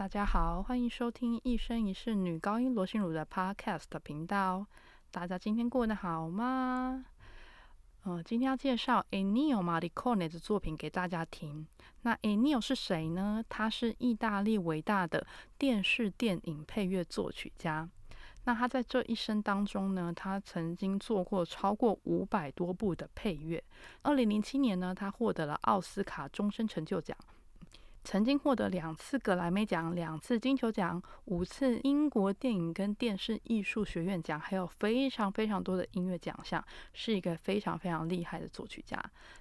大家好，欢迎收听一生一世女高音罗心如的 Podcast 频道。大家今天过得好吗？呃，今天要介绍 Ennio Morricone 的作品给大家听。那 Ennio 是谁呢？他是意大利伟大的电视电影配乐作曲家。那他在这一生当中呢，他曾经做过超过五百多部的配乐。二零零七年呢，他获得了奥斯卡终身成就奖。曾经获得两次格莱美奖、两次金球奖、五次英国电影跟电视艺术学院奖，还有非常非常多的音乐奖项，是一个非常非常厉害的作曲家。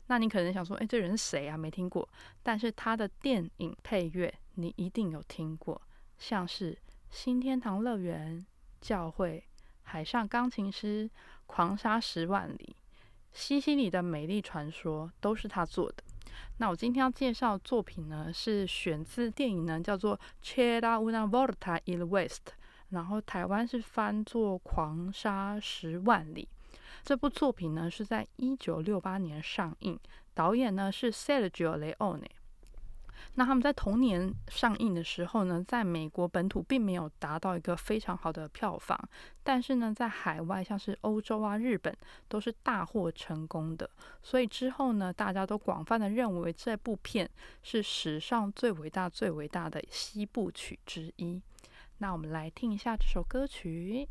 那你可能想说，哎，这人是谁啊？没听过。但是他的电影配乐你一定有听过，像是《新天堂乐园》、《教会》、《海上钢琴师》、《狂沙十万里》、《西西里的美丽传说》，都是他做的。那我今天要介绍的作品呢，是选自电影呢，叫做《Chera una volta il West》，然后台湾是翻作《狂沙十万里》。这部作品呢是在一九六八年上映，导演呢是 Sergio Leone。那他们在同年上映的时候呢，在美国本土并没有达到一个非常好的票房，但是呢，在海外像是欧洲啊、日本都是大获成功的。所以之后呢，大家都广泛的认为这部片是史上最伟大、最伟大的西部曲之一。那我们来听一下这首歌曲。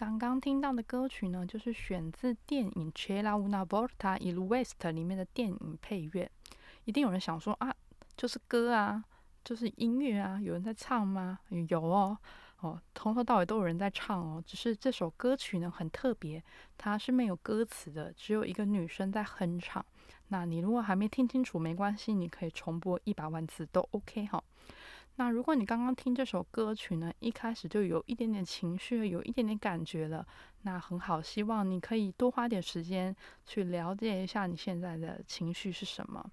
刚刚听到的歌曲呢，就是选自电影《Chela una volta il West》里面的电影配乐。一定有人想说啊，就是歌啊，就是音乐啊，有人在唱吗？有哦，哦，从头到尾都有人在唱哦。只是这首歌曲呢很特别，它是没有歌词的，只有一个女生在哼唱。那你如果还没听清楚，没关系，你可以重播一百万次都 OK 哈。那如果你刚刚听这首歌曲呢，一开始就有一点点情绪，有一点点感觉了，那很好。希望你可以多花点时间去了解一下你现在的情绪是什么。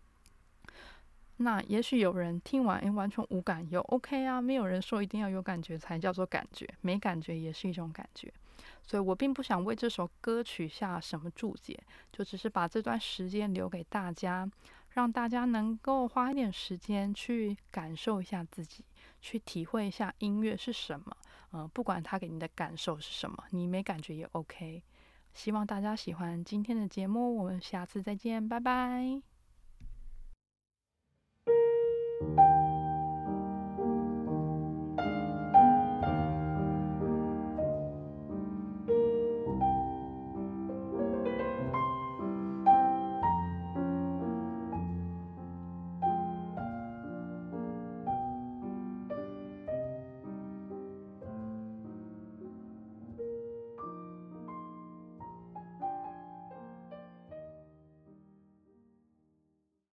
那也许有人听完，诶，完全无感，有 OK 啊，没有人说一定要有感觉才叫做感觉，没感觉也是一种感觉。所以我并不想为这首歌曲下什么注解，就只是把这段时间留给大家。让大家能够花一点时间去感受一下自己，去体会一下音乐是什么。嗯，不管它给你的感受是什么，你没感觉也 OK。希望大家喜欢今天的节目，我们下次再见，拜拜。